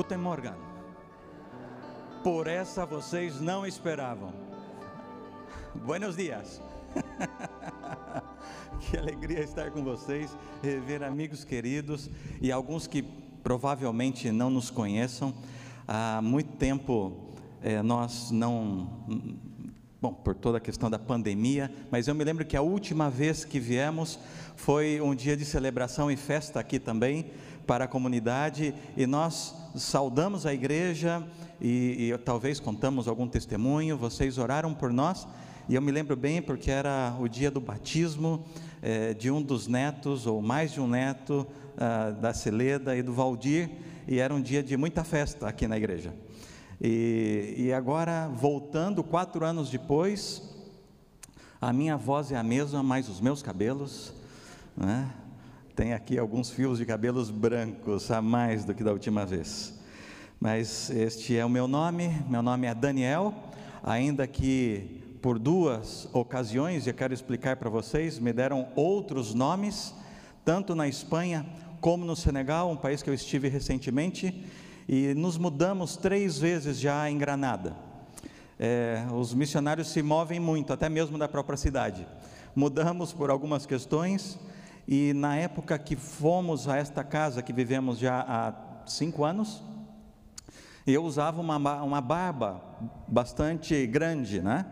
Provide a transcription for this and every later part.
Guten Morgen. Por essa vocês não esperavam. Buenos dias. que alegria estar com vocês, rever amigos queridos e alguns que provavelmente não nos conheçam. Há muito tempo eh, nós não. Bom, por toda a questão da pandemia, mas eu me lembro que a última vez que viemos foi um dia de celebração e festa aqui também para a comunidade e nós saudamos a igreja e, e talvez contamos algum testemunho. Vocês oraram por nós e eu me lembro bem porque era o dia do batismo eh, de um dos netos, ou mais de um neto, ah, da Celeda e do Valdir, e era um dia de muita festa aqui na igreja. E, e agora, voltando quatro anos depois, a minha voz é a mesma, mas os meus cabelos, né? Tem aqui alguns fios de cabelos brancos a mais do que da última vez. Mas este é o meu nome, meu nome é Daniel, ainda que por duas ocasiões, e eu quero explicar para vocês, me deram outros nomes, tanto na Espanha como no Senegal, um país que eu estive recentemente, e nos mudamos três vezes já em Granada. É, os missionários se movem muito, até mesmo da própria cidade. Mudamos por algumas questões, e na época que fomos a esta casa, que vivemos já há cinco anos, eu usava uma, uma barba bastante grande, né?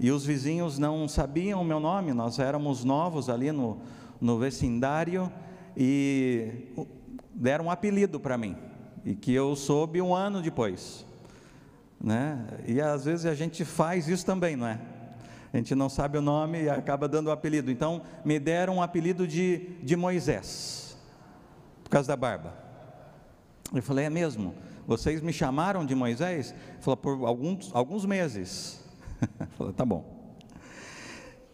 E os vizinhos não sabiam o meu nome, nós éramos novos ali no, no vecindário e deram um apelido para mim, e que eu soube um ano depois. Né? E às vezes a gente faz isso também, não é? A gente não sabe o nome e acaba dando o apelido. Então, me deram um apelido de, de Moisés, por causa da barba. Eu falei, é mesmo? Vocês me chamaram de Moisés? Ele falou, por alguns, alguns meses. falei, tá bom.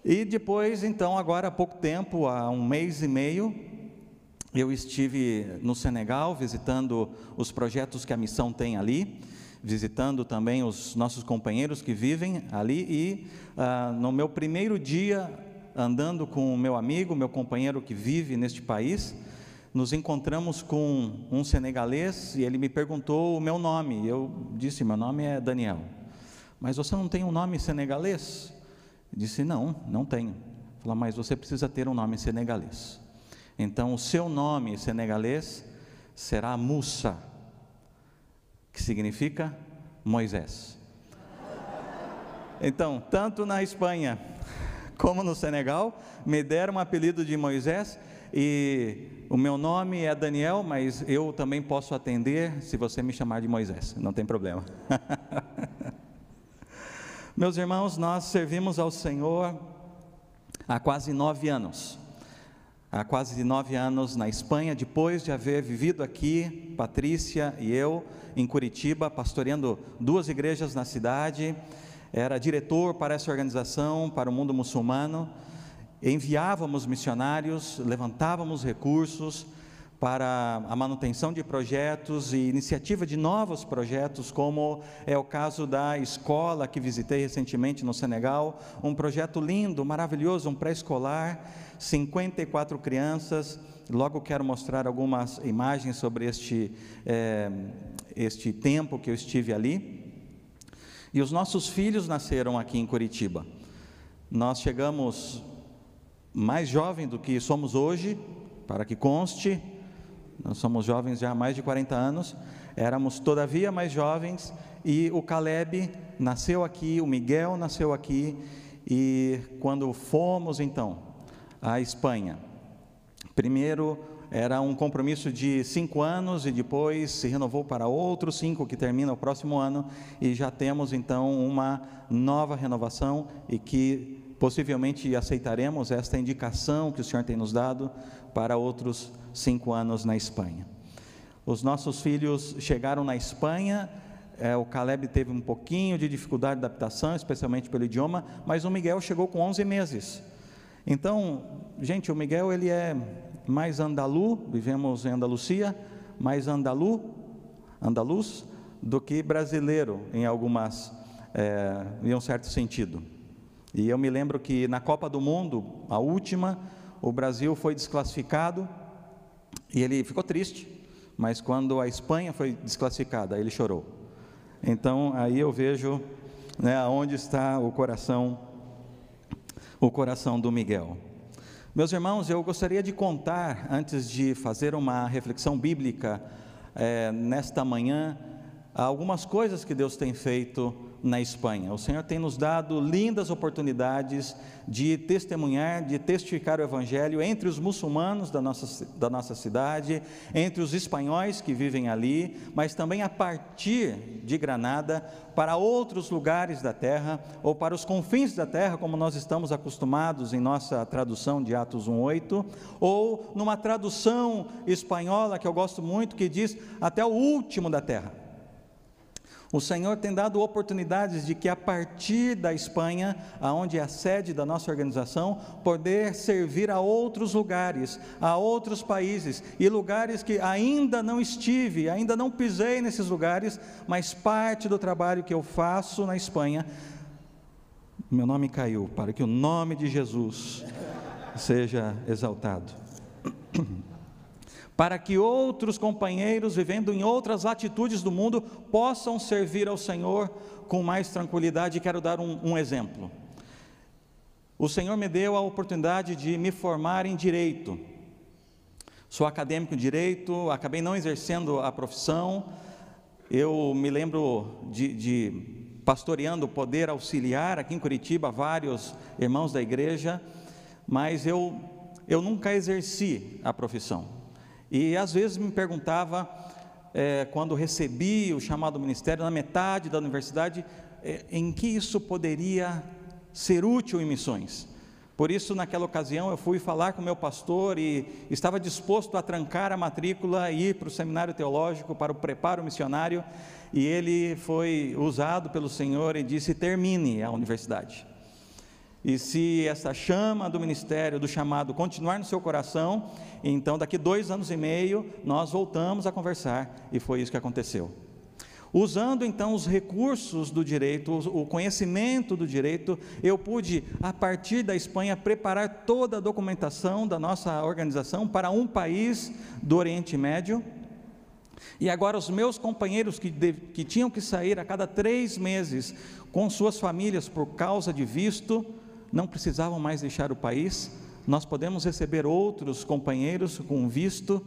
E depois, então, agora há pouco tempo, há um mês e meio, eu estive no Senegal visitando os projetos que a missão tem ali visitando também os nossos companheiros que vivem ali e ah, no meu primeiro dia andando com o meu amigo, meu companheiro que vive neste país, nos encontramos com um senegalês e ele me perguntou o meu nome. Eu disse: Meu nome é Daniel. Mas você não tem um nome senegalês? Eu disse: Não, não tenho. Falou: Mas você precisa ter um nome senegalês. Então, o seu nome senegalês será Musa que significa Moisés. Então, tanto na Espanha como no Senegal, me deram um apelido de Moisés e o meu nome é Daniel, mas eu também posso atender se você me chamar de Moisés, não tem problema. Meus irmãos, nós servimos ao Senhor há quase nove anos há quase nove anos na Espanha, depois de haver vivido aqui, Patrícia e eu, em Curitiba, pastoreando duas igrejas na cidade, era diretor para essa organização, para o mundo muçulmano, enviávamos missionários, levantávamos recursos, para a manutenção de projetos e iniciativa de novos projetos, como é o caso da escola que visitei recentemente no Senegal, um projeto lindo, maravilhoso, um pré-escolar, 54 crianças. Logo quero mostrar algumas imagens sobre este, é, este tempo que eu estive ali. E os nossos filhos nasceram aqui em Curitiba. Nós chegamos mais jovem do que somos hoje, para que conste, nós somos jovens já há mais de 40 anos, éramos todavia mais jovens e o Caleb nasceu aqui, o Miguel nasceu aqui e quando fomos então à Espanha, primeiro era um compromisso de cinco anos e depois se renovou para outros cinco que termina o próximo ano e já temos então uma nova renovação e que possivelmente aceitaremos esta indicação que o Senhor tem nos dado para outros cinco anos na Espanha. Os nossos filhos chegaram na Espanha, é, o Caleb teve um pouquinho de dificuldade de adaptação, especialmente pelo idioma, mas o Miguel chegou com 11 meses. Então, gente, o Miguel ele é mais andalu, vivemos em Andalucia, mais andalu, andaluz, do que brasileiro em algumas, é, em um certo sentido. E eu me lembro que na Copa do Mundo, a última, o Brasil foi desclassificado e ele ficou triste, mas quando a Espanha foi desclassificada, ele chorou. Então aí eu vejo né, onde está o coração, o coração do Miguel. Meus irmãos, eu gostaria de contar, antes de fazer uma reflexão bíblica é, nesta manhã, algumas coisas que Deus tem feito na Espanha. O Senhor tem nos dado lindas oportunidades de testemunhar, de testificar o Evangelho entre os muçulmanos da nossa, da nossa cidade, entre os espanhóis que vivem ali, mas também a partir de Granada para outros lugares da terra ou para os confins da terra, como nós estamos acostumados em nossa tradução de Atos 1:8, ou numa tradução espanhola que eu gosto muito que diz até o último da terra. O Senhor tem dado oportunidades de que a partir da Espanha, aonde é a sede da nossa organização, poder servir a outros lugares, a outros países e lugares que ainda não estive, ainda não pisei nesses lugares, mas parte do trabalho que eu faço na Espanha, meu nome caiu, para que o nome de Jesus seja exaltado. para que outros companheiros vivendo em outras latitudes do mundo possam servir ao Senhor com mais tranquilidade. Quero dar um, um exemplo. O Senhor me deu a oportunidade de me formar em direito. Sou acadêmico em direito, acabei não exercendo a profissão. Eu me lembro de, de pastoreando, poder auxiliar aqui em Curitiba vários irmãos da igreja, mas eu, eu nunca exerci a profissão. E às vezes me perguntava, é, quando recebi o chamado ministério, na metade da universidade, é, em que isso poderia ser útil em missões. Por isso, naquela ocasião, eu fui falar com meu pastor e estava disposto a trancar a matrícula e ir para o seminário teológico, para o preparo missionário, e ele foi usado pelo Senhor e disse: termine a universidade. E se essa chama do ministério, do chamado, continuar no seu coração, então daqui dois anos e meio nós voltamos a conversar, e foi isso que aconteceu. Usando então os recursos do direito, o conhecimento do direito, eu pude, a partir da Espanha, preparar toda a documentação da nossa organização para um país do Oriente Médio. E agora, os meus companheiros que, de, que tinham que sair a cada três meses com suas famílias por causa de visto, não precisavam mais deixar o país, nós podemos receber outros companheiros com visto,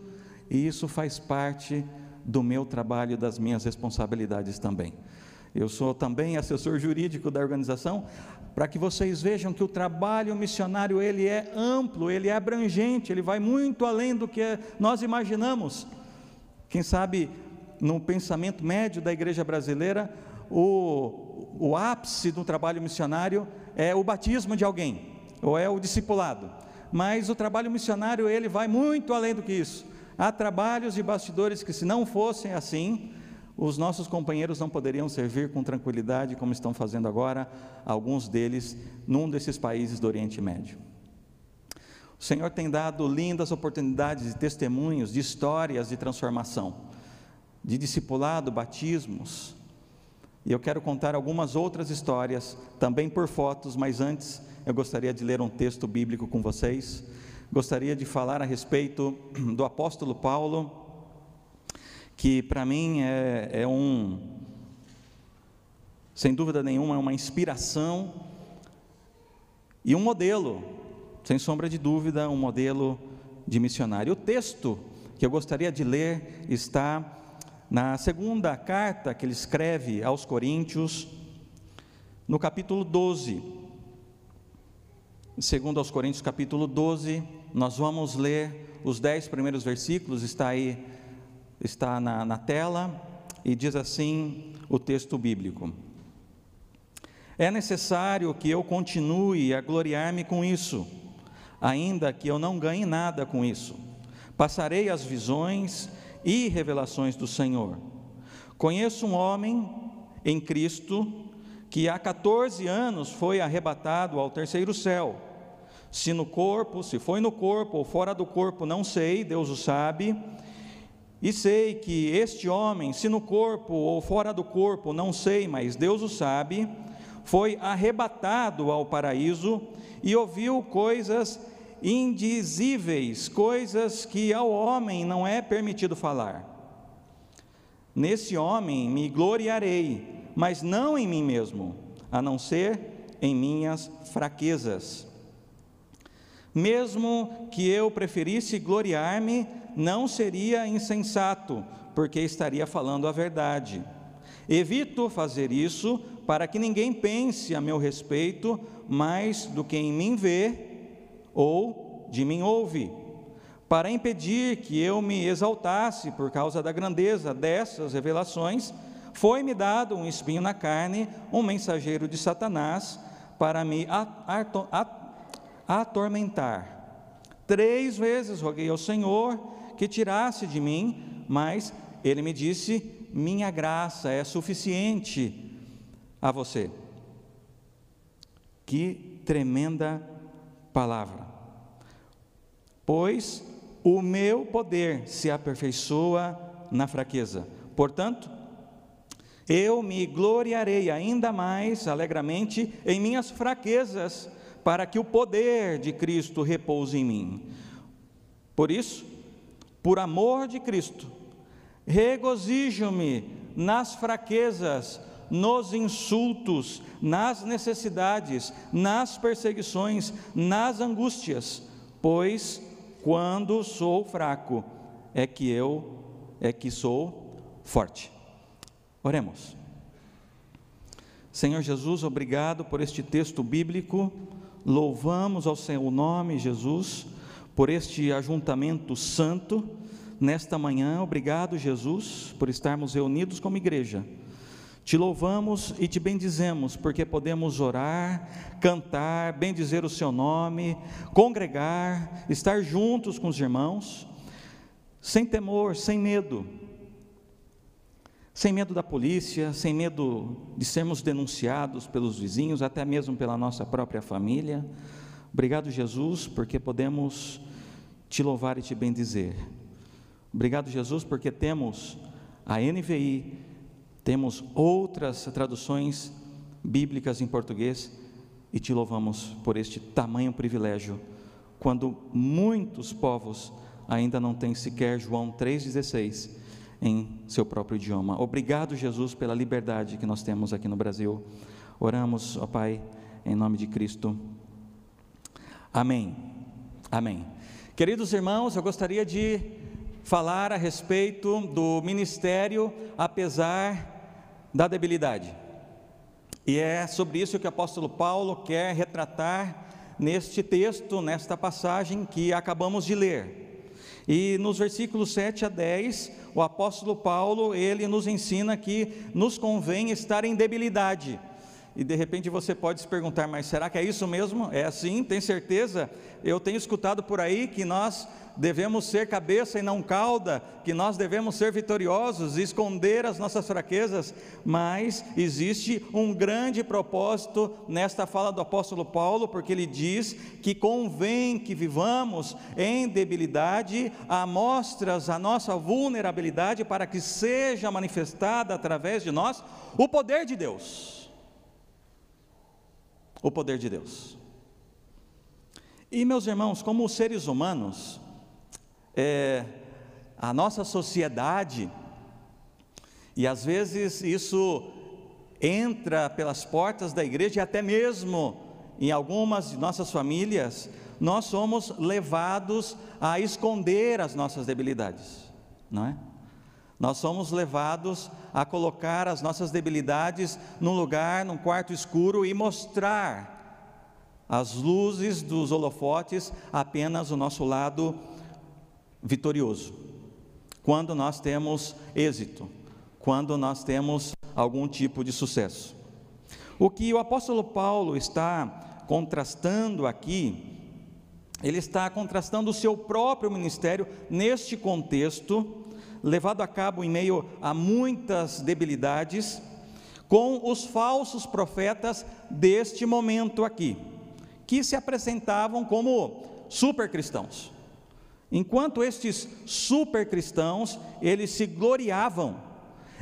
e isso faz parte do meu trabalho das minhas responsabilidades também. Eu sou também assessor jurídico da organização, para que vocês vejam que o trabalho missionário ele é amplo, ele é abrangente, ele vai muito além do que nós imaginamos. Quem sabe no pensamento médio da igreja brasileira, o, o ápice do trabalho missionário é o batismo de alguém, ou é o discipulado. Mas o trabalho missionário, ele vai muito além do que isso. Há trabalhos e bastidores que, se não fossem assim, os nossos companheiros não poderiam servir com tranquilidade, como estão fazendo agora, alguns deles, num desses países do Oriente Médio. O Senhor tem dado lindas oportunidades de testemunhos, de histórias de transformação, de discipulado, batismos, e eu quero contar algumas outras histórias, também por fotos, mas antes eu gostaria de ler um texto bíblico com vocês. Gostaria de falar a respeito do apóstolo Paulo, que para mim é, é um, sem dúvida nenhuma, é uma inspiração e um modelo, sem sombra de dúvida, um modelo de missionário. O texto que eu gostaria de ler está na segunda carta que ele escreve aos Coríntios, no capítulo 12, segundo aos Coríntios, capítulo 12, nós vamos ler os dez primeiros versículos, está aí, está na, na tela, e diz assim o texto bíblico: É necessário que eu continue a gloriar-me com isso, ainda que eu não ganhe nada com isso. Passarei as visões e revelações do Senhor. Conheço um homem em Cristo que há 14 anos foi arrebatado ao terceiro céu. Se no corpo, se foi no corpo ou fora do corpo, não sei, Deus o sabe. E sei que este homem, se no corpo ou fora do corpo, não sei, mas Deus o sabe, foi arrebatado ao paraíso e ouviu coisas indizíveis, coisas que ao homem não é permitido falar. Nesse homem me gloriarei, mas não em mim mesmo, a não ser em minhas fraquezas. Mesmo que eu preferisse gloriar-me, não seria insensato, porque estaria falando a verdade. Evito fazer isso para que ninguém pense a meu respeito mais do que em mim vê ou de mim ouve para impedir que eu me exaltasse por causa da grandeza dessas revelações, foi-me dado um espinho na carne, um mensageiro de Satanás, para me atormentar. Três vezes roguei ao Senhor que tirasse de mim, mas ele me disse: Minha graça é suficiente a você. Que tremenda palavra. Pois o meu poder se aperfeiçoa na fraqueza. Portanto, eu me gloriarei ainda mais alegremente em minhas fraquezas, para que o poder de Cristo repouse em mim. Por isso, por amor de Cristo, regozijo-me nas fraquezas, nos insultos, nas necessidades, nas perseguições, nas angústias, pois quando sou fraco, é que eu é que sou forte. Oremos. Senhor Jesus, obrigado por este texto bíblico. Louvamos ao Seu nome, Jesus, por este ajuntamento santo nesta manhã. Obrigado, Jesus, por estarmos reunidos como igreja te louvamos e te bendizemos, porque podemos orar, cantar, bendizer o Seu nome, congregar, estar juntos com os irmãos, sem temor, sem medo, sem medo da polícia, sem medo de sermos denunciados pelos vizinhos, até mesmo pela nossa própria família. Obrigado, Jesus, porque podemos te louvar e te bendizer. Obrigado, Jesus, porque temos a NVI temos outras traduções bíblicas em português e te louvamos por este tamanho privilégio, quando muitos povos ainda não têm sequer João 3,16 em seu próprio idioma. Obrigado, Jesus, pela liberdade que nós temos aqui no Brasil. Oramos, ó Pai, em nome de Cristo. Amém. Amém. Queridos irmãos, eu gostaria de falar a respeito do ministério, apesar da debilidade. E é sobre isso que o apóstolo Paulo quer retratar neste texto, nesta passagem que acabamos de ler. E nos versículos 7 a 10, o apóstolo Paulo, ele nos ensina que nos convém estar em debilidade. E de repente você pode se perguntar, mas será que é isso mesmo? É assim? Tem certeza? Eu tenho escutado por aí que nós devemos ser cabeça e não cauda, que nós devemos ser vitoriosos, esconder as nossas fraquezas, mas existe um grande propósito nesta fala do apóstolo Paulo, porque ele diz que convém que vivamos em debilidade, amostras a nossa vulnerabilidade para que seja manifestada através de nós o poder de Deus. O poder de Deus. E meus irmãos, como seres humanos, é, a nossa sociedade, e às vezes isso entra pelas portas da igreja e até mesmo em algumas de nossas famílias, nós somos levados a esconder as nossas debilidades, não é? Nós somos levados a colocar as nossas debilidades num lugar, num quarto escuro e mostrar as luzes dos holofotes apenas o nosso lado vitorioso, quando nós temos êxito, quando nós temos algum tipo de sucesso. O que o apóstolo Paulo está contrastando aqui, ele está contrastando o seu próprio ministério neste contexto, levado a cabo em meio a muitas debilidades, com os falsos profetas deste momento aqui, que se apresentavam como super cristãos. Enquanto estes supercristãos, eles se gloriavam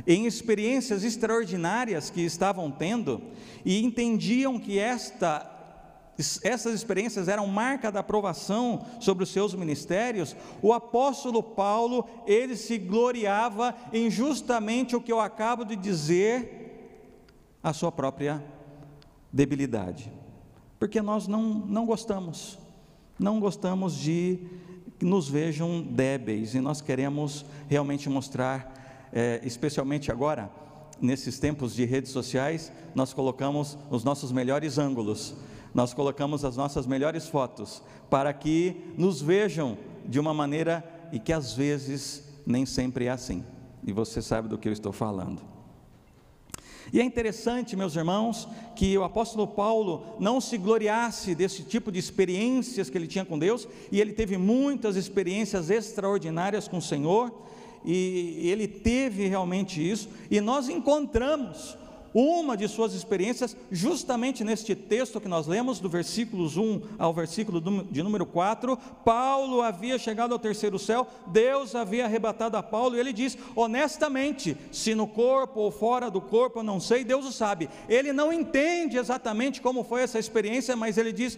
em experiências extraordinárias que estavam tendo e entendiam que esta essas experiências eram marca da aprovação sobre os seus ministérios, o apóstolo Paulo, ele se gloriava em justamente o que eu acabo de dizer, a sua própria debilidade. Porque nós não, não gostamos, não gostamos de que nos vejam débeis e nós queremos realmente mostrar, é, especialmente agora, nesses tempos de redes sociais, nós colocamos os nossos melhores ângulos nós colocamos as nossas melhores fotos para que nos vejam de uma maneira e que às vezes nem sempre é assim. E você sabe do que eu estou falando. E é interessante, meus irmãos, que o apóstolo Paulo não se gloriasse desse tipo de experiências que ele tinha com Deus, e ele teve muitas experiências extraordinárias com o Senhor, e ele teve realmente isso, e nós encontramos uma de suas experiências, justamente neste texto que nós lemos, do versículos 1 ao versículo de número 4, Paulo havia chegado ao terceiro céu, Deus havia arrebatado a Paulo, e ele diz: honestamente, se no corpo ou fora do corpo, eu não sei, Deus o sabe. Ele não entende exatamente como foi essa experiência, mas ele diz: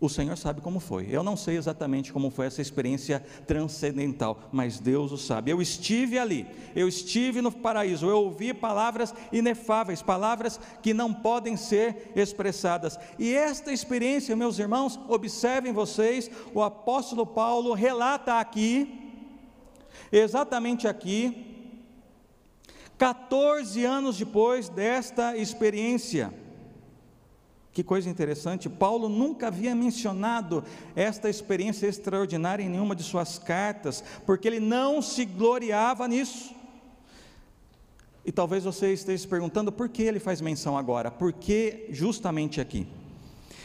o Senhor sabe como foi. Eu não sei exatamente como foi essa experiência transcendental, mas Deus o sabe. Eu estive ali, eu estive no paraíso, eu ouvi palavras inefáveis, palavras que não podem ser expressadas. E esta experiência, meus irmãos, observem vocês, o apóstolo Paulo relata aqui, exatamente aqui, 14 anos depois desta experiência. Que coisa interessante, Paulo nunca havia mencionado esta experiência extraordinária em nenhuma de suas cartas, porque ele não se gloriava nisso. E talvez você esteja se perguntando por que ele faz menção agora, por que justamente aqui?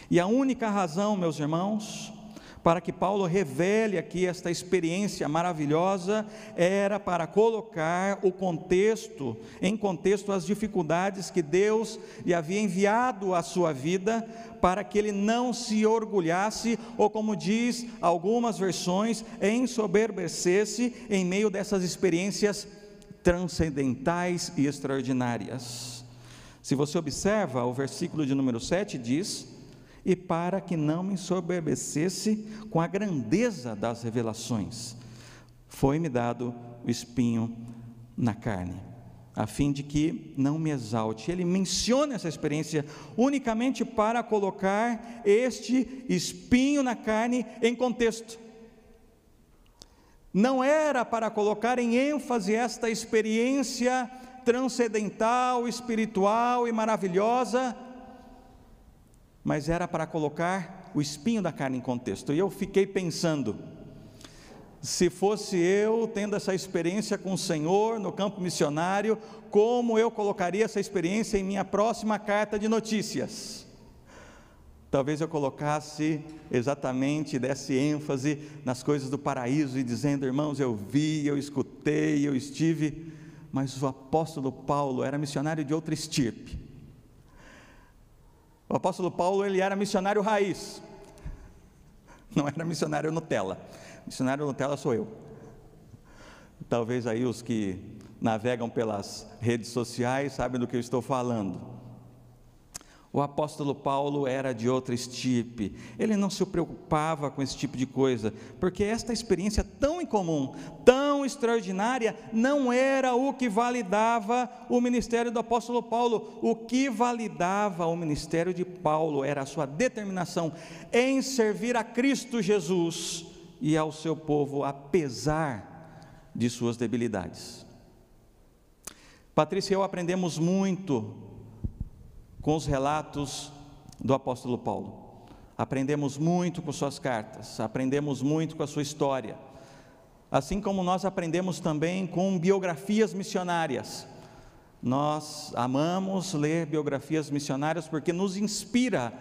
E a única razão, meus irmãos, para que Paulo revele aqui esta experiência maravilhosa, era para colocar o contexto, em contexto as dificuldades que Deus lhe havia enviado à sua vida, para que ele não se orgulhasse, ou como diz algumas versões, ensoberbecesse em meio dessas experiências transcendentais e extraordinárias. Se você observa, o versículo de número 7 diz: e para que não me ensoberbecesse com a grandeza das revelações. Foi-me dado o espinho na carne, a fim de que não me exalte. Ele menciona essa experiência unicamente para colocar este espinho na carne em contexto. Não era para colocar em ênfase esta experiência transcendental, espiritual e maravilhosa mas era para colocar o espinho da carne em contexto. E eu fiquei pensando, se fosse eu tendo essa experiência com o Senhor no campo missionário, como eu colocaria essa experiência em minha próxima carta de notícias? Talvez eu colocasse exatamente, desse ênfase nas coisas do paraíso e dizendo, irmãos, eu vi, eu escutei, eu estive, mas o apóstolo Paulo era missionário de outra estirpe o apóstolo Paulo ele era missionário raiz, não era missionário Nutella. Missionário Nutella sou eu. Talvez aí os que navegam pelas redes sociais sabem do que eu estou falando. O apóstolo Paulo era de outra estipe, ele não se preocupava com esse tipo de coisa, porque esta experiência tão incomum, tão extraordinária, não era o que validava o ministério do apóstolo Paulo. O que validava o ministério de Paulo era a sua determinação em servir a Cristo Jesus e ao seu povo, apesar de suas debilidades. Patrícia e eu aprendemos muito com os relatos do apóstolo Paulo. Aprendemos muito com suas cartas, aprendemos muito com a sua história, assim como nós aprendemos também com biografias missionárias. Nós amamos ler biografias missionárias porque nos inspira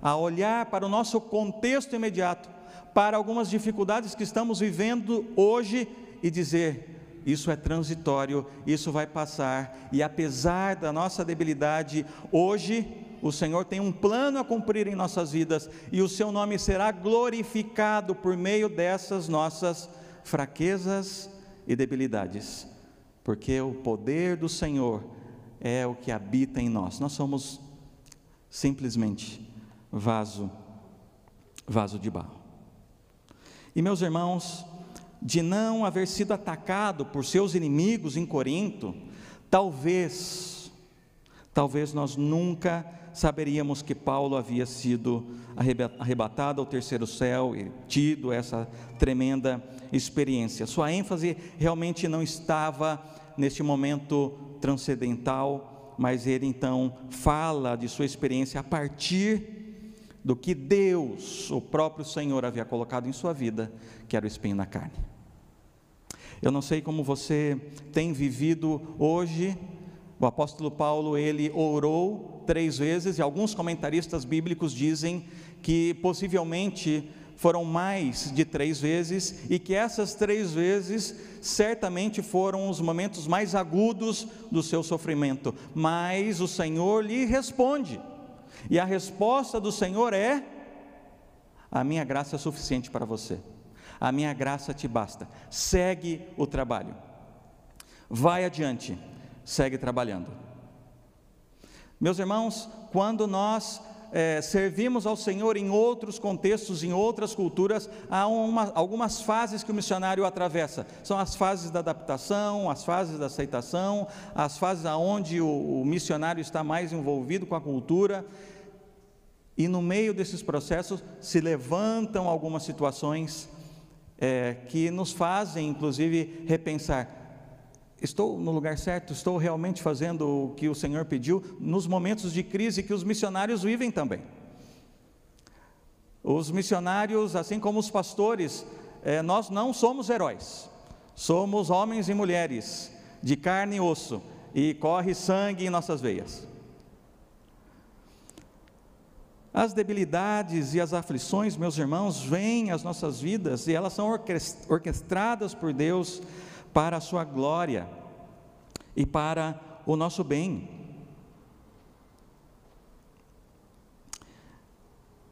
a olhar para o nosso contexto imediato, para algumas dificuldades que estamos vivendo hoje e dizer: isso é transitório, isso vai passar, e apesar da nossa debilidade, hoje o Senhor tem um plano a cumprir em nossas vidas, e o seu nome será glorificado por meio dessas nossas fraquezas e debilidades, porque o poder do Senhor é o que habita em nós, nós somos simplesmente vaso, vaso de barro. E meus irmãos, de não haver sido atacado por seus inimigos em Corinto, talvez, talvez nós nunca saberíamos que Paulo havia sido arrebatado ao terceiro céu e tido essa tremenda experiência. Sua ênfase realmente não estava neste momento transcendental, mas ele então fala de sua experiência a partir do que Deus, o próprio Senhor, havia colocado em sua vida, que era o espinho na carne. Eu não sei como você tem vivido hoje. O apóstolo Paulo, ele orou três vezes, e alguns comentaristas bíblicos dizem que possivelmente foram mais de três vezes, e que essas três vezes certamente foram os momentos mais agudos do seu sofrimento, mas o Senhor lhe responde, e a resposta do Senhor é: A minha graça é suficiente para você a minha graça te basta. Segue o trabalho. Vai adiante, segue trabalhando. Meus irmãos, quando nós é, servimos ao Senhor em outros contextos, em outras culturas, há uma, algumas fases que o missionário atravessa. São as fases da adaptação, as fases da aceitação, as fases onde o, o missionário está mais envolvido com a cultura. E no meio desses processos se levantam algumas situações é, que nos fazem, inclusive, repensar: estou no lugar certo? Estou realmente fazendo o que o Senhor pediu? Nos momentos de crise que os missionários vivem também. Os missionários, assim como os pastores, é, nós não somos heróis, somos homens e mulheres de carne e osso, e corre sangue em nossas veias. As debilidades e as aflições, meus irmãos, vêm às nossas vidas e elas são orquestradas por Deus para a sua glória e para o nosso bem.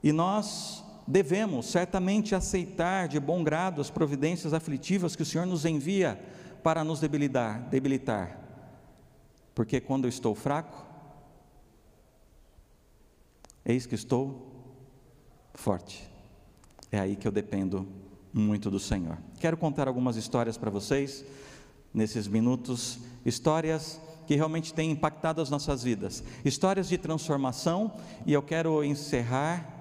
E nós devemos certamente aceitar de bom grado as providências aflitivas que o Senhor nos envia para nos debilitar, debilitar. Porque quando eu estou fraco, Eis que estou forte. É aí que eu dependo muito do Senhor. Quero contar algumas histórias para vocês nesses minutos, histórias que realmente têm impactado as nossas vidas, histórias de transformação, e eu quero encerrar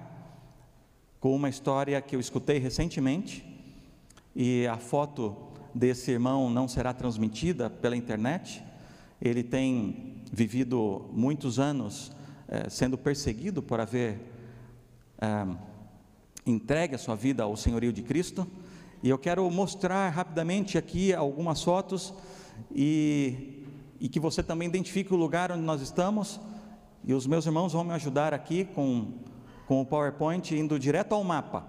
com uma história que eu escutei recentemente, e a foto desse irmão não será transmitida pela internet. Ele tem vivido muitos anos eh, sendo perseguido por haver eh, entregue a sua vida ao senhorio de Cristo. E eu quero mostrar rapidamente aqui algumas fotos e, e que você também identifique o lugar onde nós estamos. E os meus irmãos vão me ajudar aqui com, com o PowerPoint, indo direto ao mapa.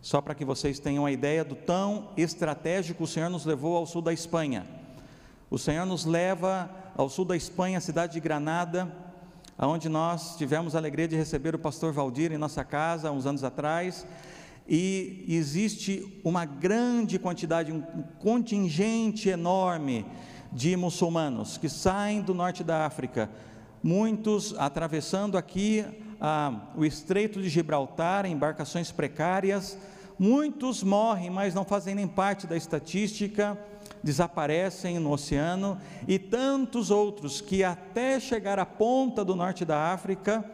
Só para que vocês tenham a ideia do tão estratégico o Senhor nos levou ao sul da Espanha. O Senhor nos leva ao sul da Espanha, a cidade de Granada, onde nós tivemos a alegria de receber o pastor Valdir em nossa casa, uns anos atrás, e existe uma grande quantidade, um contingente enorme de muçulmanos que saem do norte da África, muitos atravessando aqui ah, o estreito de Gibraltar em embarcações precárias, muitos morrem, mas não fazem nem parte da estatística desaparecem no oceano, e tantos outros que, até chegar à ponta do norte da África,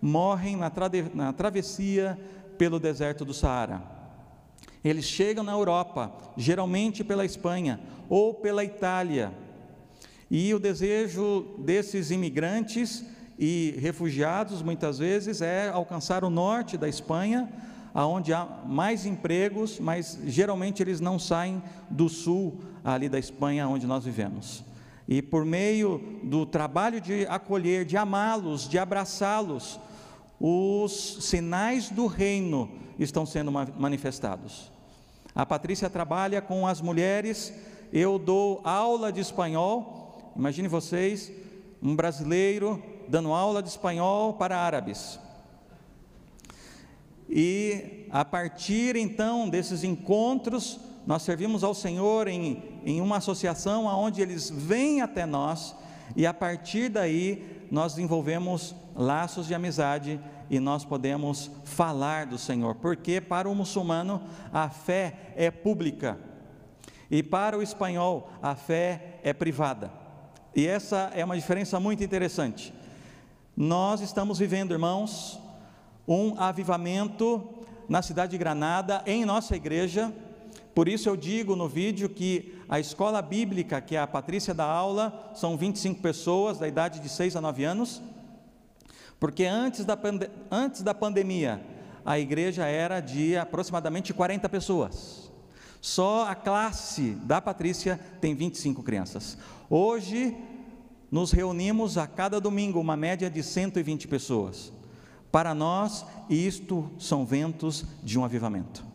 morrem na, tra na travessia pelo deserto do Saara. Eles chegam na Europa, geralmente pela Espanha ou pela Itália, e o desejo desses imigrantes e refugiados, muitas vezes, é alcançar o norte da Espanha, aonde há mais empregos, mas geralmente eles não saem do sul ali da Espanha onde nós vivemos. E por meio do trabalho de acolher, de amá-los, de abraçá-los, os sinais do reino estão sendo manifestados. A Patrícia trabalha com as mulheres, eu dou aula de espanhol. Imagine vocês, um brasileiro dando aula de espanhol para árabes. E a partir então desses encontros, nós servimos ao Senhor em, em uma associação onde eles vêm até nós, e a partir daí nós desenvolvemos laços de amizade e nós podemos falar do Senhor, porque para o muçulmano a fé é pública e para o espanhol a fé é privada. E essa é uma diferença muito interessante. Nós estamos vivendo, irmãos, um avivamento na cidade de Granada, em nossa igreja. Por isso eu digo no vídeo que a escola bíblica, que é a Patrícia da aula, são 25 pessoas da idade de 6 a 9 anos. Porque antes da, antes da pandemia, a igreja era de aproximadamente 40 pessoas. Só a classe da Patrícia tem 25 crianças. Hoje, nos reunimos a cada domingo, uma média de 120 pessoas. Para nós, isto são ventos de um avivamento.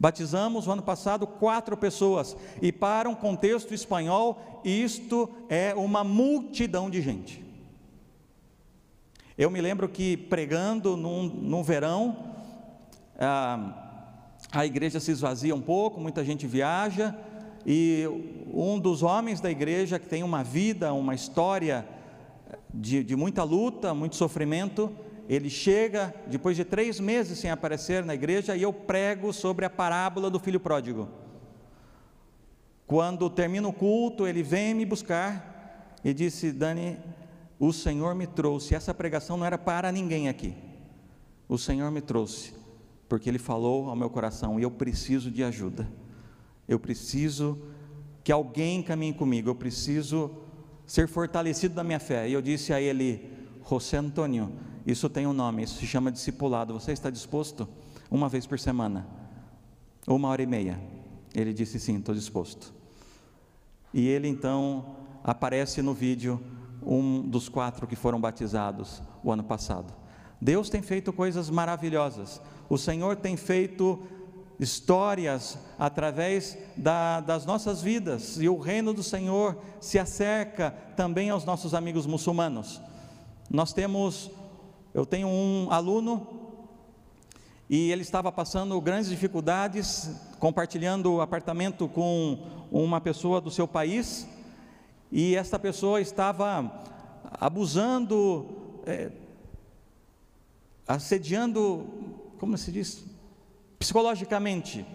Batizamos no ano passado quatro pessoas, e para um contexto espanhol, isto é uma multidão de gente. Eu me lembro que pregando num, num verão, ah, a igreja se esvazia um pouco, muita gente viaja, e um dos homens da igreja que tem uma vida, uma história de, de muita luta, muito sofrimento, ele chega depois de três meses sem aparecer na igreja e eu prego sobre a parábola do filho pródigo. Quando termina o culto, ele vem me buscar e disse: Dani, o Senhor me trouxe. Essa pregação não era para ninguém aqui. O Senhor me trouxe, porque Ele falou ao meu coração: e eu preciso de ajuda. Eu preciso que alguém caminhe comigo. Eu preciso ser fortalecido na minha fé. E eu disse a ele: José Antônio, isso tem um nome, isso se chama discipulado. Você está disposto? Uma vez por semana, uma hora e meia. Ele disse: Sim, estou disposto. E ele então aparece no vídeo um dos quatro que foram batizados o ano passado. Deus tem feito coisas maravilhosas. O Senhor tem feito histórias através da, das nossas vidas, e o reino do Senhor se acerca também aos nossos amigos muçulmanos. Nós temos, eu tenho um aluno, e ele estava passando grandes dificuldades, compartilhando apartamento com uma pessoa do seu país, e esta pessoa estava abusando, é, assediando, como se diz? Psicologicamente.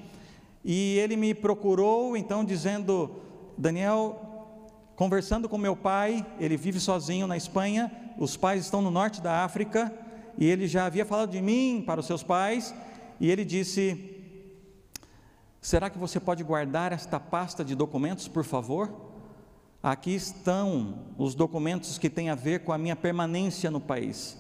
E ele me procurou, então, dizendo: Daniel, conversando com meu pai, ele vive sozinho na Espanha, os pais estão no norte da África, e ele já havia falado de mim para os seus pais, e ele disse: Será que você pode guardar esta pasta de documentos, por favor? Aqui estão os documentos que têm a ver com a minha permanência no país.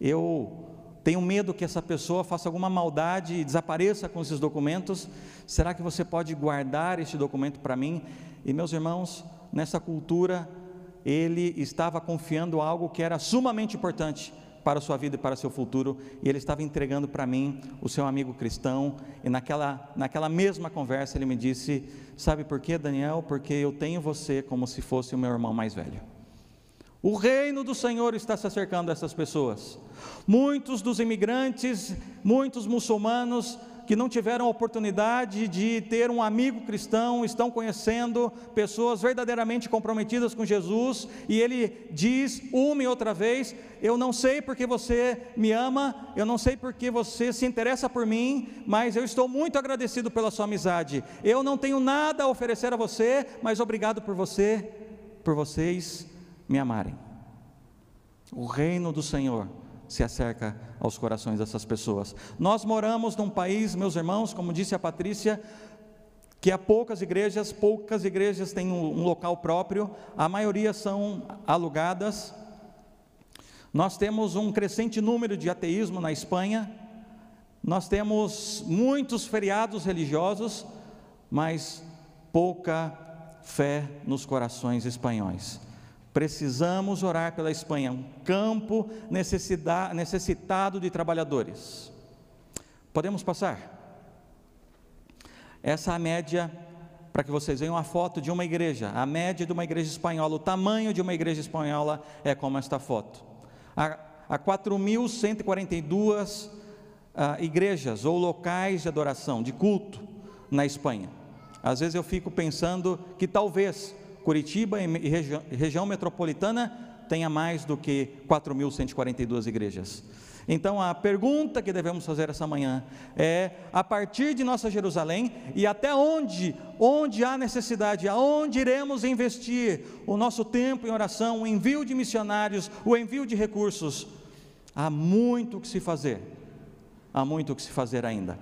Eu tenho medo que essa pessoa faça alguma maldade e desapareça com esses documentos. Será que você pode guardar este documento para mim? E meus irmãos, nessa cultura, ele estava confiando algo que era sumamente importante para a sua vida e para o seu futuro, e ele estava entregando para mim o seu amigo cristão, e naquela, naquela mesma conversa ele me disse: Sabe por quê, Daniel? Porque eu tenho você como se fosse o meu irmão mais velho. O reino do Senhor está se acercando a essas pessoas. Muitos dos imigrantes, muitos muçulmanos, que não tiveram oportunidade de ter um amigo cristão, estão conhecendo pessoas verdadeiramente comprometidas com Jesus, e ele diz uma e outra vez: Eu não sei porque você me ama, eu não sei porque você se interessa por mim, mas eu estou muito agradecido pela sua amizade. Eu não tenho nada a oferecer a você, mas obrigado por você, por vocês me amarem. O reino do Senhor se acerca aos corações dessas pessoas. Nós moramos num país, meus irmãos, como disse a Patrícia, que há poucas igrejas, poucas igrejas têm um, local próprio, a maioria são alugadas. Nós temos um crescente número de ateísmo na Espanha, nós temos muitos feriados religiosos, mas pouca fé nos corações espanhóis. Precisamos orar pela Espanha, um campo necessitado de trabalhadores. Podemos passar? Essa é a média, para que vocês vejam a foto de uma igreja, a média de uma igreja espanhola, o tamanho de uma igreja espanhola é como esta foto. Há, há 4.142 ah, igrejas ou locais de adoração, de culto na Espanha. Às vezes eu fico pensando que talvez Curitiba e região, região metropolitana tenha mais do que 4.142 igrejas. Então a pergunta que devemos fazer essa manhã é: a partir de nossa Jerusalém e até onde, onde há necessidade, aonde iremos investir o nosso tempo em oração, o envio de missionários, o envio de recursos? Há muito o que se fazer. Há muito o que se fazer ainda.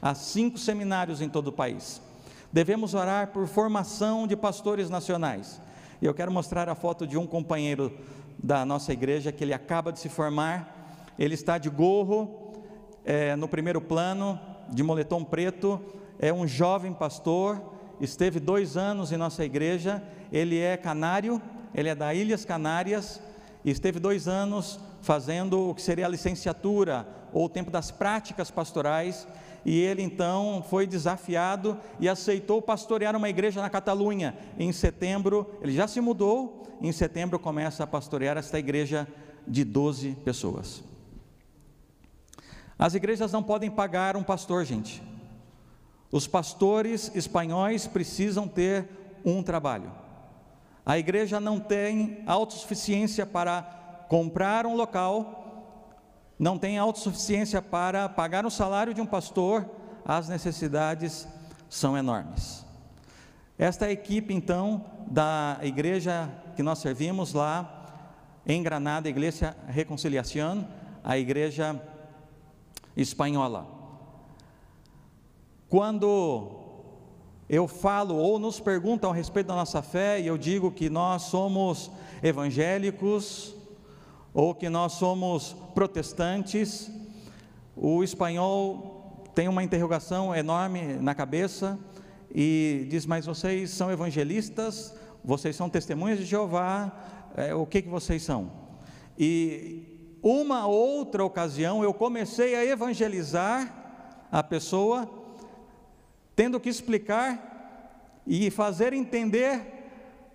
Há cinco seminários em todo o país. Devemos orar por formação de pastores nacionais. E eu quero mostrar a foto de um companheiro da nossa igreja que ele acaba de se formar. Ele está de gorro, é, no primeiro plano, de moletom preto, é um jovem pastor, esteve dois anos em nossa igreja, ele é canário, ele é da Ilhas Canárias, e esteve dois anos fazendo o que seria a licenciatura, ou o tempo das práticas pastorais, e ele então foi desafiado e aceitou pastorear uma igreja na Catalunha. Em setembro, ele já se mudou, em setembro começa a pastorear esta igreja de 12 pessoas. As igrejas não podem pagar um pastor, gente. Os pastores espanhóis precisam ter um trabalho. A igreja não tem autossuficiência para comprar um local, não tem autossuficiência para pagar o salário de um pastor, as necessidades são enormes. Esta é a equipe, então, da igreja que nós servimos lá em Granada, a Igreja Reconciliação, a igreja espanhola. Quando eu falo ou nos perguntam a respeito da nossa fé e eu digo que nós somos evangélicos ou que nós somos protestantes, o espanhol tem uma interrogação enorme na cabeça e diz: Mas vocês são evangelistas? Vocês são testemunhas de Jeová? É, o que, que vocês são? E uma outra ocasião eu comecei a evangelizar a pessoa, tendo que explicar e fazer entender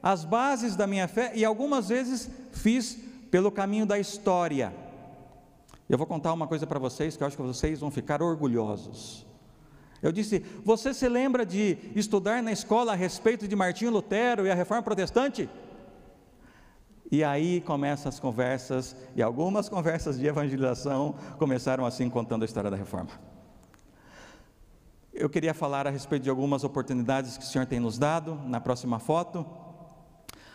as bases da minha fé, e algumas vezes fiz pelo caminho da história. Eu vou contar uma coisa para vocês que eu acho que vocês vão ficar orgulhosos. Eu disse: Você se lembra de estudar na escola a respeito de Martinho Lutero e a reforma protestante? E aí começam as conversas, e algumas conversas de evangelização começaram assim contando a história da reforma. Eu queria falar a respeito de algumas oportunidades que o Senhor tem nos dado, na próxima foto.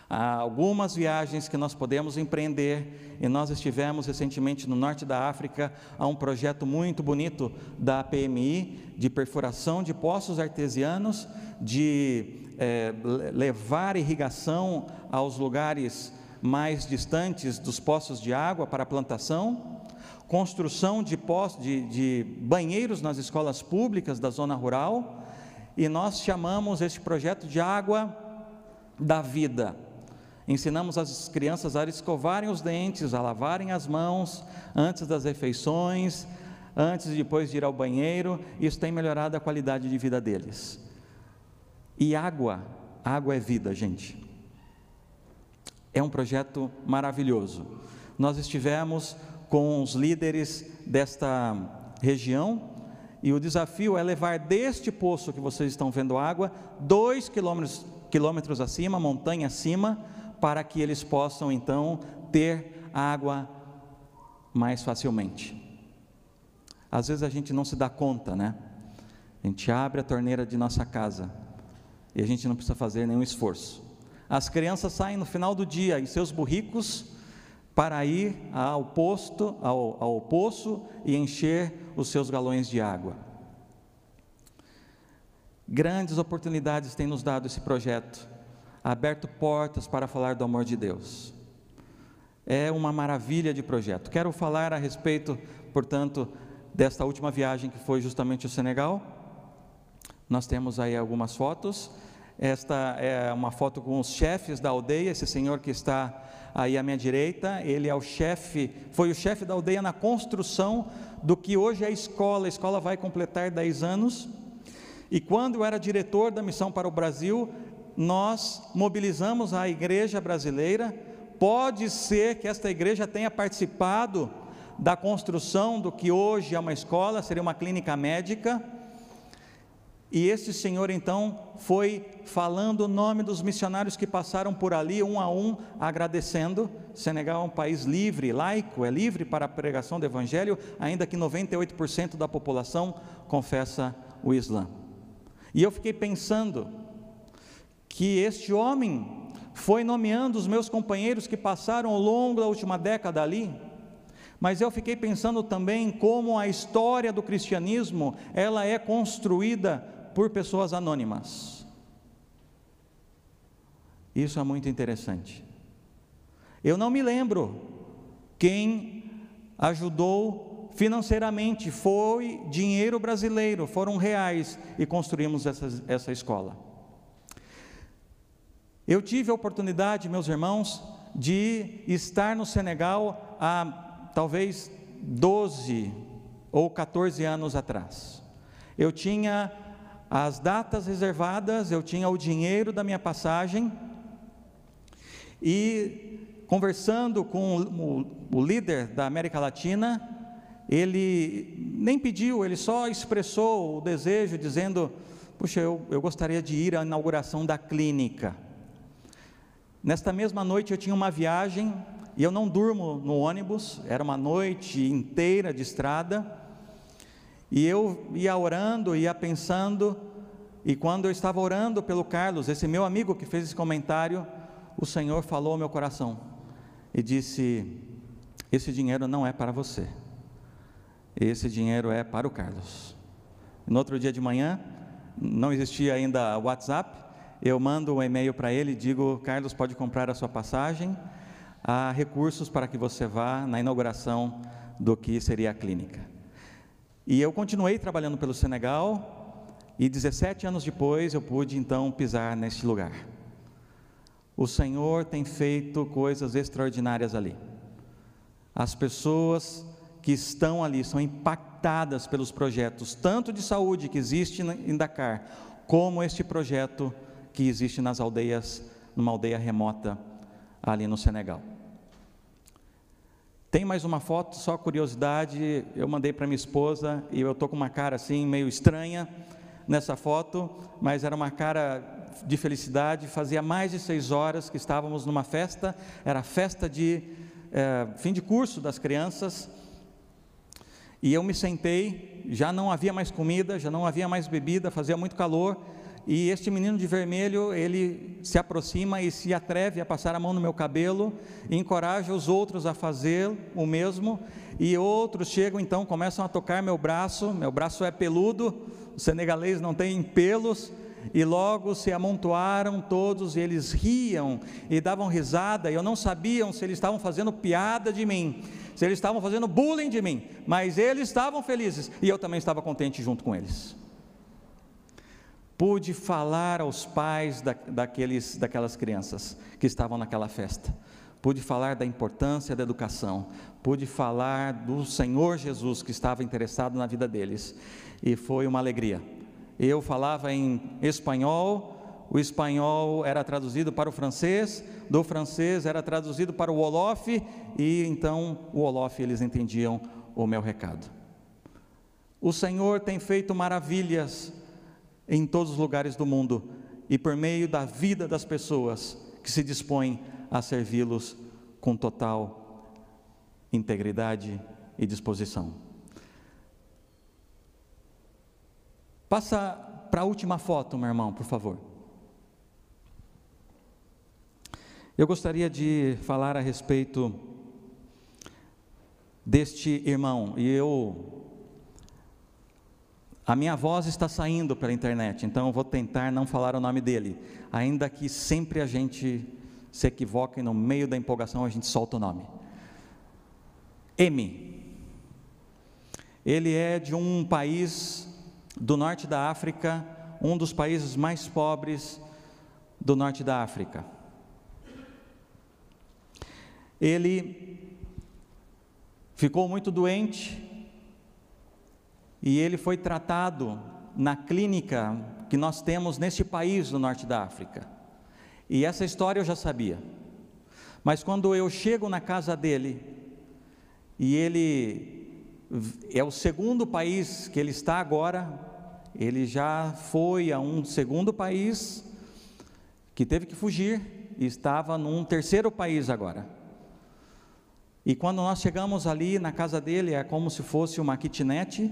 Há algumas viagens que nós podemos empreender, e nós estivemos recentemente no norte da África, a um projeto muito bonito da PMI, de perfuração de poços artesianos, de é, levar irrigação aos lugares mais distantes dos poços de água para plantação, construção de, de, de banheiros nas escolas públicas da zona rural, e nós chamamos este projeto de Água da Vida. Ensinamos as crianças a escovarem os dentes, a lavarem as mãos antes das refeições, antes e depois de ir ao banheiro. Isso tem melhorado a qualidade de vida deles. E água, água é vida, gente. É um projeto maravilhoso. Nós estivemos com os líderes desta região e o desafio é levar deste poço que vocês estão vendo água, dois quilômetros, quilômetros acima, montanha acima, para que eles possam então ter água mais facilmente. Às vezes a gente não se dá conta, né? A gente abre a torneira de nossa casa e a gente não precisa fazer nenhum esforço. As crianças saem no final do dia em seus burricos para ir ao posto, ao, ao poço e encher os seus galões de água. Grandes oportunidades tem nos dado esse projeto, aberto portas para falar do amor de Deus. É uma maravilha de projeto. Quero falar a respeito, portanto, desta última viagem que foi justamente o Senegal. Nós temos aí algumas fotos. Esta é uma foto com os chefes da aldeia, esse senhor que está aí à minha direita, ele é o chefe, foi o chefe da aldeia na construção do que hoje é a escola. A escola vai completar 10 anos. E quando eu era diretor da missão para o Brasil, nós mobilizamos a igreja brasileira. Pode ser que esta igreja tenha participado da construção do que hoje é uma escola, seria uma clínica médica E este senhor então foi falando o nome dos missionários que passaram por ali, um a um, agradecendo. Senegal é um país livre, laico, é livre para a pregação do evangelho, ainda que 98% da população confessa o Islã. E eu fiquei pensando que este homem foi nomeando os meus companheiros que passaram ao longo da última década ali, mas eu fiquei pensando também como a história do cristianismo, ela é construída por pessoas anônimas. Isso é muito interessante. Eu não me lembro quem ajudou financeiramente, foi dinheiro brasileiro, foram reais e construímos essa, essa escola. Eu tive a oportunidade, meus irmãos, de estar no Senegal há talvez 12 ou 14 anos atrás. Eu tinha as datas reservadas, eu tinha o dinheiro da minha passagem e conversando com o, o, líder da América Latina, ele nem pediu, ele só expressou o desejo, dizendo: Puxa, eu, eu gostaria de ir à inauguração da clínica. Nesta mesma noite eu tinha uma viagem e eu não durmo no ônibus, era uma noite inteira de estrada. E eu ia orando, ia pensando, e quando eu estava orando pelo Carlos, esse meu amigo que fez esse comentário, o Senhor falou ao meu coração e disse: Esse dinheiro não é para você, esse dinheiro é para o Carlos. No outro dia de manhã, não existia ainda WhatsApp, eu mando um e-mail para ele e digo: Carlos, pode comprar a sua passagem, há recursos para que você vá na inauguração do que seria a clínica. E eu continuei trabalhando pelo Senegal, e 17 anos depois eu pude então pisar neste lugar. O Senhor tem feito coisas extraordinárias ali. As pessoas que estão ali são impactadas pelos projetos, tanto de saúde que existe em Dakar, como este projeto que existe nas aldeias, numa aldeia remota ali no Senegal. Tem mais uma foto, só curiosidade, eu mandei para minha esposa e eu estou com uma cara assim meio estranha nessa foto, mas era uma cara de felicidade. Fazia mais de seis horas que estávamos numa festa, era festa de é, fim de curso das crianças, e eu me sentei, já não havia mais comida, já não havia mais bebida, fazia muito calor, e este menino de vermelho, ele se aproxima e se atreve a passar a mão no meu cabelo, encoraja os outros a fazer o mesmo, e outros chegam então, começam a tocar meu braço, meu braço é peludo, os senegalês não têm pelos, e logo se amontoaram todos, e eles riam e davam risada, e eu não sabiam se eles estavam fazendo piada de mim, se eles estavam fazendo bullying de mim, mas eles estavam felizes, e eu também estava contente junto com eles pude falar aos pais da, daqueles, daquelas crianças que estavam naquela festa. Pude falar da importância da educação, pude falar do Senhor Jesus que estava interessado na vida deles, e foi uma alegria. Eu falava em espanhol, o espanhol era traduzido para o francês, do francês era traduzido para o Wolof, e então o Wolof eles entendiam o meu recado. O Senhor tem feito maravilhas em todos os lugares do mundo e por meio da vida das pessoas que se dispõem a servi-los com total integridade e disposição. Passa para a última foto, meu irmão, por favor. Eu gostaria de falar a respeito deste irmão, e eu a minha voz está saindo pela internet, então eu vou tentar não falar o nome dele, ainda que sempre a gente se equivoque e no meio da empolgação a gente solta o nome. M. Ele é de um país do norte da África, um dos países mais pobres do norte da África. Ele ficou muito doente e ele foi tratado na clínica que nós temos neste país do norte da África. E essa história eu já sabia. Mas quando eu chego na casa dele, e ele é o segundo país que ele está agora, ele já foi a um segundo país que teve que fugir e estava num terceiro país agora. E quando nós chegamos ali na casa dele, é como se fosse uma kitnet,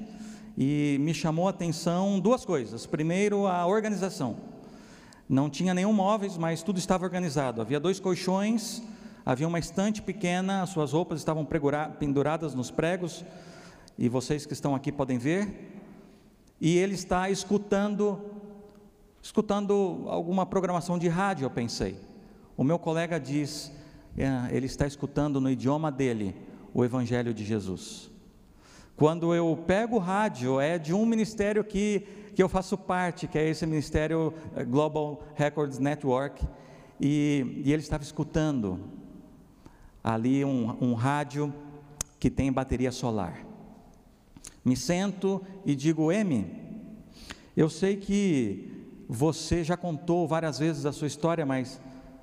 e me chamou a atenção duas coisas. Primeiro, a organização. Não tinha nenhum móveis, mas tudo estava organizado. Havia dois colchões, havia uma estante pequena, as suas roupas estavam penduradas nos pregos, e vocês que estão aqui podem ver. E ele está escutando, escutando alguma programação de rádio, eu pensei. O meu colega diz, é, ele está escutando no idioma dele o Evangelho de Jesus. Quando eu pego o rádio, é de um ministério que, que eu faço parte, que é esse ministério eh, Global Records Network, e, e ele estava escutando ali um, um rádio que tem bateria solar. Me sento e digo, M, eu sei que você já contou várias vezes a sua história, mas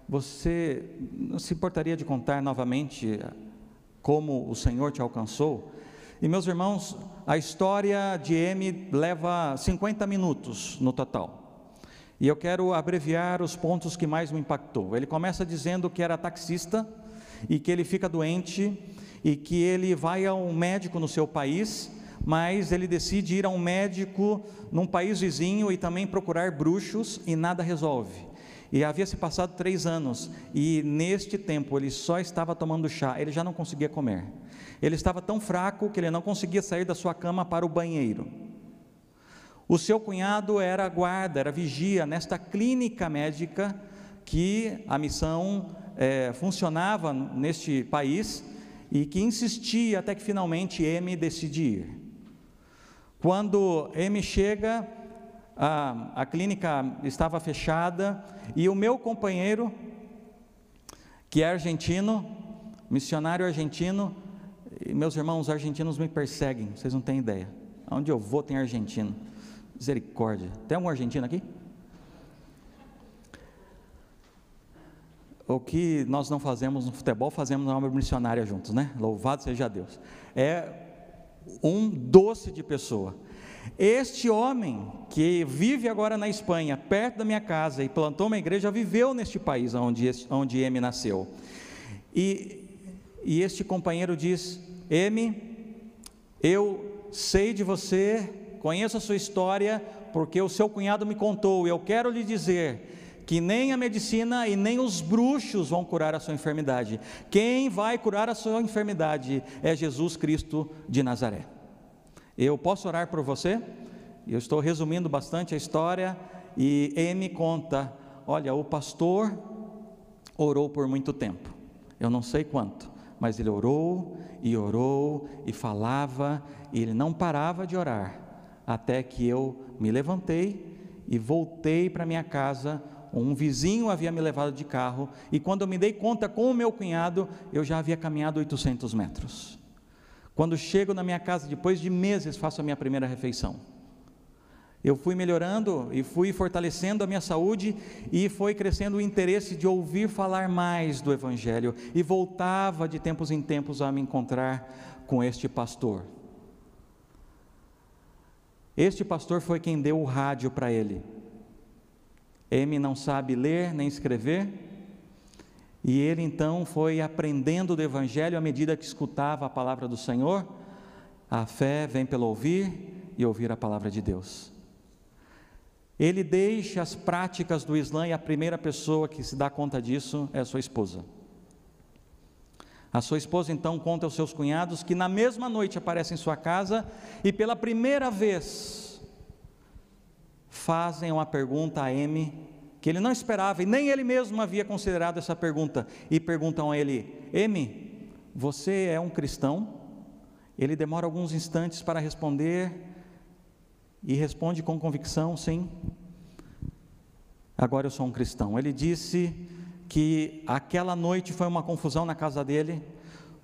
você não se importaria de contar novamente como o Senhor te alcançou? E meus irmãos, a história de M leva 50 minutos no total. E eu quero abreviar os pontos que mais me impactou. Ele começa dizendo que era taxista e que ele fica doente e que ele vai a um médico no seu país, mas ele decide ir a um médico num país vizinho e também procurar bruxos e nada resolve. E havia se passado três anos e neste tempo ele só estava tomando chá, ele já não conseguia comer. Ele estava tão fraco que ele não conseguia sair da sua cama para o banheiro. O seu cunhado era guarda, era vigia nesta clínica médica que a missão é, funcionava neste país e que insistia até que finalmente M decide ir. Quando M chega, a, a clínica estava fechada e o meu companheiro, que é argentino, missionário argentino, meus irmãos argentinos me perseguem, vocês não têm ideia. Onde eu vou tem argentino. Misericórdia. Tem algum argentino aqui? O que nós não fazemos no futebol, fazemos na obra missionária juntos, né? Louvado seja Deus. É um doce de pessoa. Este homem que vive agora na Espanha, perto da minha casa, e plantou uma igreja, viveu neste país onde, onde M nasceu. E e este companheiro diz: M, eu sei de você, conheço a sua história, porque o seu cunhado me contou, eu quero lhe dizer que nem a medicina e nem os bruxos vão curar a sua enfermidade. Quem vai curar a sua enfermidade é Jesus Cristo de Nazaré. Eu posso orar por você? Eu estou resumindo bastante a história e M conta: olha, o pastor orou por muito tempo, eu não sei quanto, mas ele orou e orou e falava, e ele não parava de orar, até que eu me levantei e voltei para minha casa. Um vizinho havia me levado de carro, e quando eu me dei conta com o meu cunhado, eu já havia caminhado 800 metros. Quando chego na minha casa, depois de meses, faço a minha primeira refeição eu fui melhorando e fui fortalecendo a minha saúde e foi crescendo o interesse de ouvir falar mais do Evangelho e voltava de tempos em tempos a me encontrar com este pastor. Este pastor foi quem deu o rádio para ele. M não sabe ler nem escrever, e ele então foi aprendendo do Evangelho à medida que escutava a palavra do Senhor. A fé vem pelo ouvir e ouvir a palavra de Deus. Ele deixa as práticas do Islã e a primeira pessoa que se dá conta disso é a sua esposa. A sua esposa então conta aos seus cunhados que na mesma noite aparece em sua casa e pela primeira vez fazem uma pergunta a M que ele não esperava e nem ele mesmo havia considerado essa pergunta e perguntam a ele: M, você é um cristão? Ele demora alguns instantes para responder e responde com convicção: sim. Agora eu sou um cristão. Ele disse que aquela noite foi uma confusão na casa dele.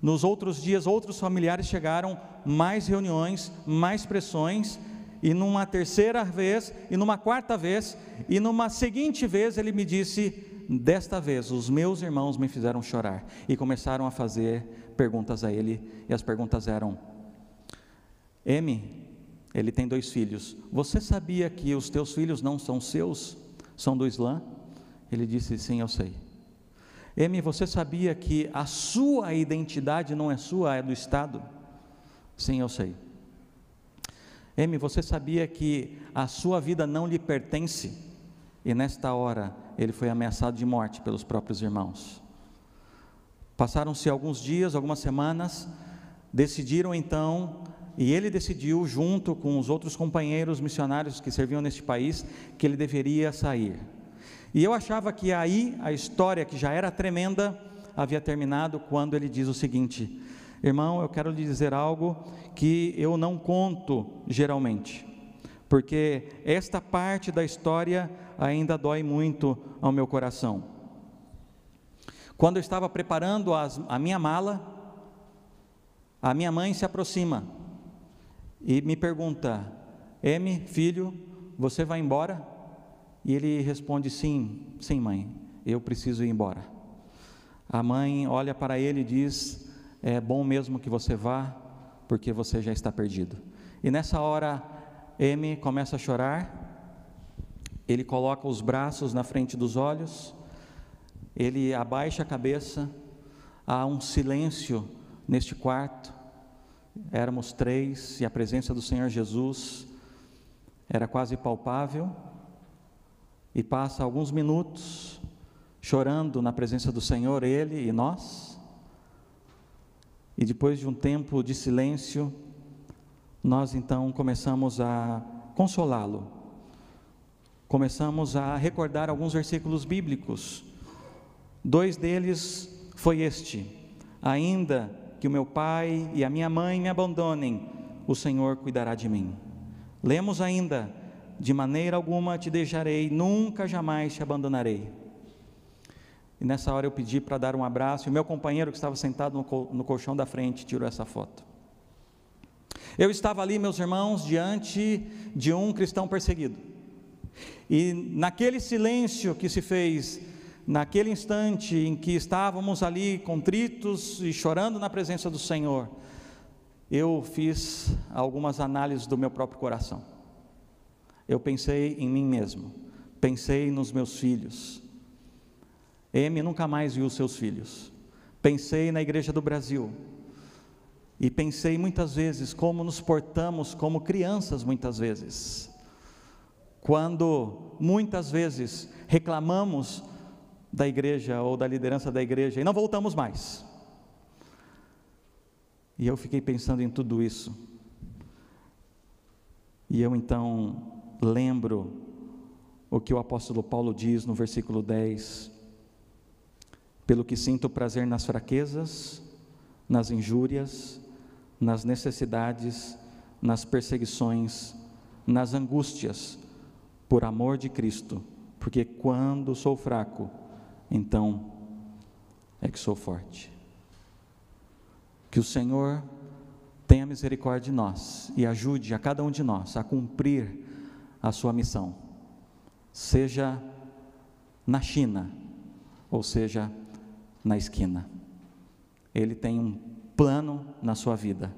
Nos outros dias, outros familiares chegaram, mais reuniões, mais pressões, e numa terceira vez, e numa quarta vez, e numa seguinte vez ele me disse: Desta vez, os meus irmãos me fizeram chorar, e começaram a fazer perguntas a ele, e as perguntas eram: M, Ele tem dois filhos. Você sabia que os teus filhos não são seus, são do Islã? Ele disse: Sim, eu sei. M, você sabia que a sua identidade não é sua, é do Estado? Sim, eu sei. M, você sabia que a sua vida não lhe pertence? E nesta hora ele foi ameaçado de morte pelos próprios irmãos. Passaram-se alguns dias, algumas semanas, decidiram então, e ele decidiu, junto com os outros companheiros missionários que serviam neste país, que ele deveria sair. E eu achava que aí a história, que já era tremenda, havia terminado quando ele diz o seguinte: Irmão, eu quero lhe dizer algo que eu não conto geralmente, porque esta parte da história ainda dói muito ao meu coração. Quando eu estava preparando as, a minha mala, a minha mãe se aproxima e me pergunta: M, filho, você vai embora? E ele responde: Sim, sim, mãe, eu preciso ir embora. A mãe olha para ele e diz: É bom mesmo que você vá, porque você já está perdido. E nessa hora, M começa a chorar, ele coloca os braços na frente dos olhos, ele abaixa a cabeça, há um silêncio neste quarto. Éramos três e a presença do Senhor Jesus era quase palpável e passa alguns minutos chorando na presença do Senhor, ele e nós. E depois de um tempo de silêncio, nós então começamos a consolá-lo. Começamos a recordar alguns versículos bíblicos. Dois deles foi este: Ainda que o meu pai e a minha mãe me abandonem, o Senhor cuidará de mim. Lemos ainda: de maneira alguma te deixarei, nunca jamais te abandonarei. E nessa hora eu pedi para dar um abraço, e o meu companheiro que estava sentado no, no colchão da frente tirou essa foto. Eu estava ali, meus irmãos, diante de um cristão perseguido. E naquele silêncio que se fez, naquele instante em que estávamos ali contritos e chorando na presença do Senhor, eu fiz algumas análises do meu próprio coração eu pensei em mim mesmo, pensei nos meus filhos. M nunca mais viu seus filhos. Pensei na Igreja do Brasil. E pensei muitas vezes como nos portamos como crianças, muitas vezes. Quando muitas vezes reclamamos da igreja ou da liderança da igreja e não voltamos mais. E eu fiquei pensando em tudo isso. E eu então lembro o que o apóstolo Paulo diz no versículo 10: Pelo que sinto prazer nas fraquezas, nas injúrias, nas necessidades, nas perseguições, nas angústias, por amor de Cristo, porque quando sou fraco, então é que sou forte. Que o Senhor tenha misericórdia de nós e ajude a cada um de nós a cumprir a sua missão, seja na China, ou seja na esquina. Ele tem um plano na sua vida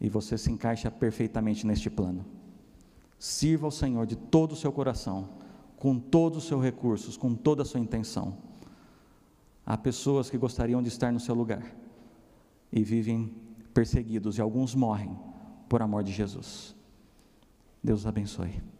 e você se encaixa perfeitamente neste plano. Sirva ao Senhor de todo o seu coração, com todos os seus recursos, com toda a sua intenção. Há pessoas que gostariam de estar no seu lugar e vivem perseguidos, e alguns morrem por amor de Jesus. Deus abençoe.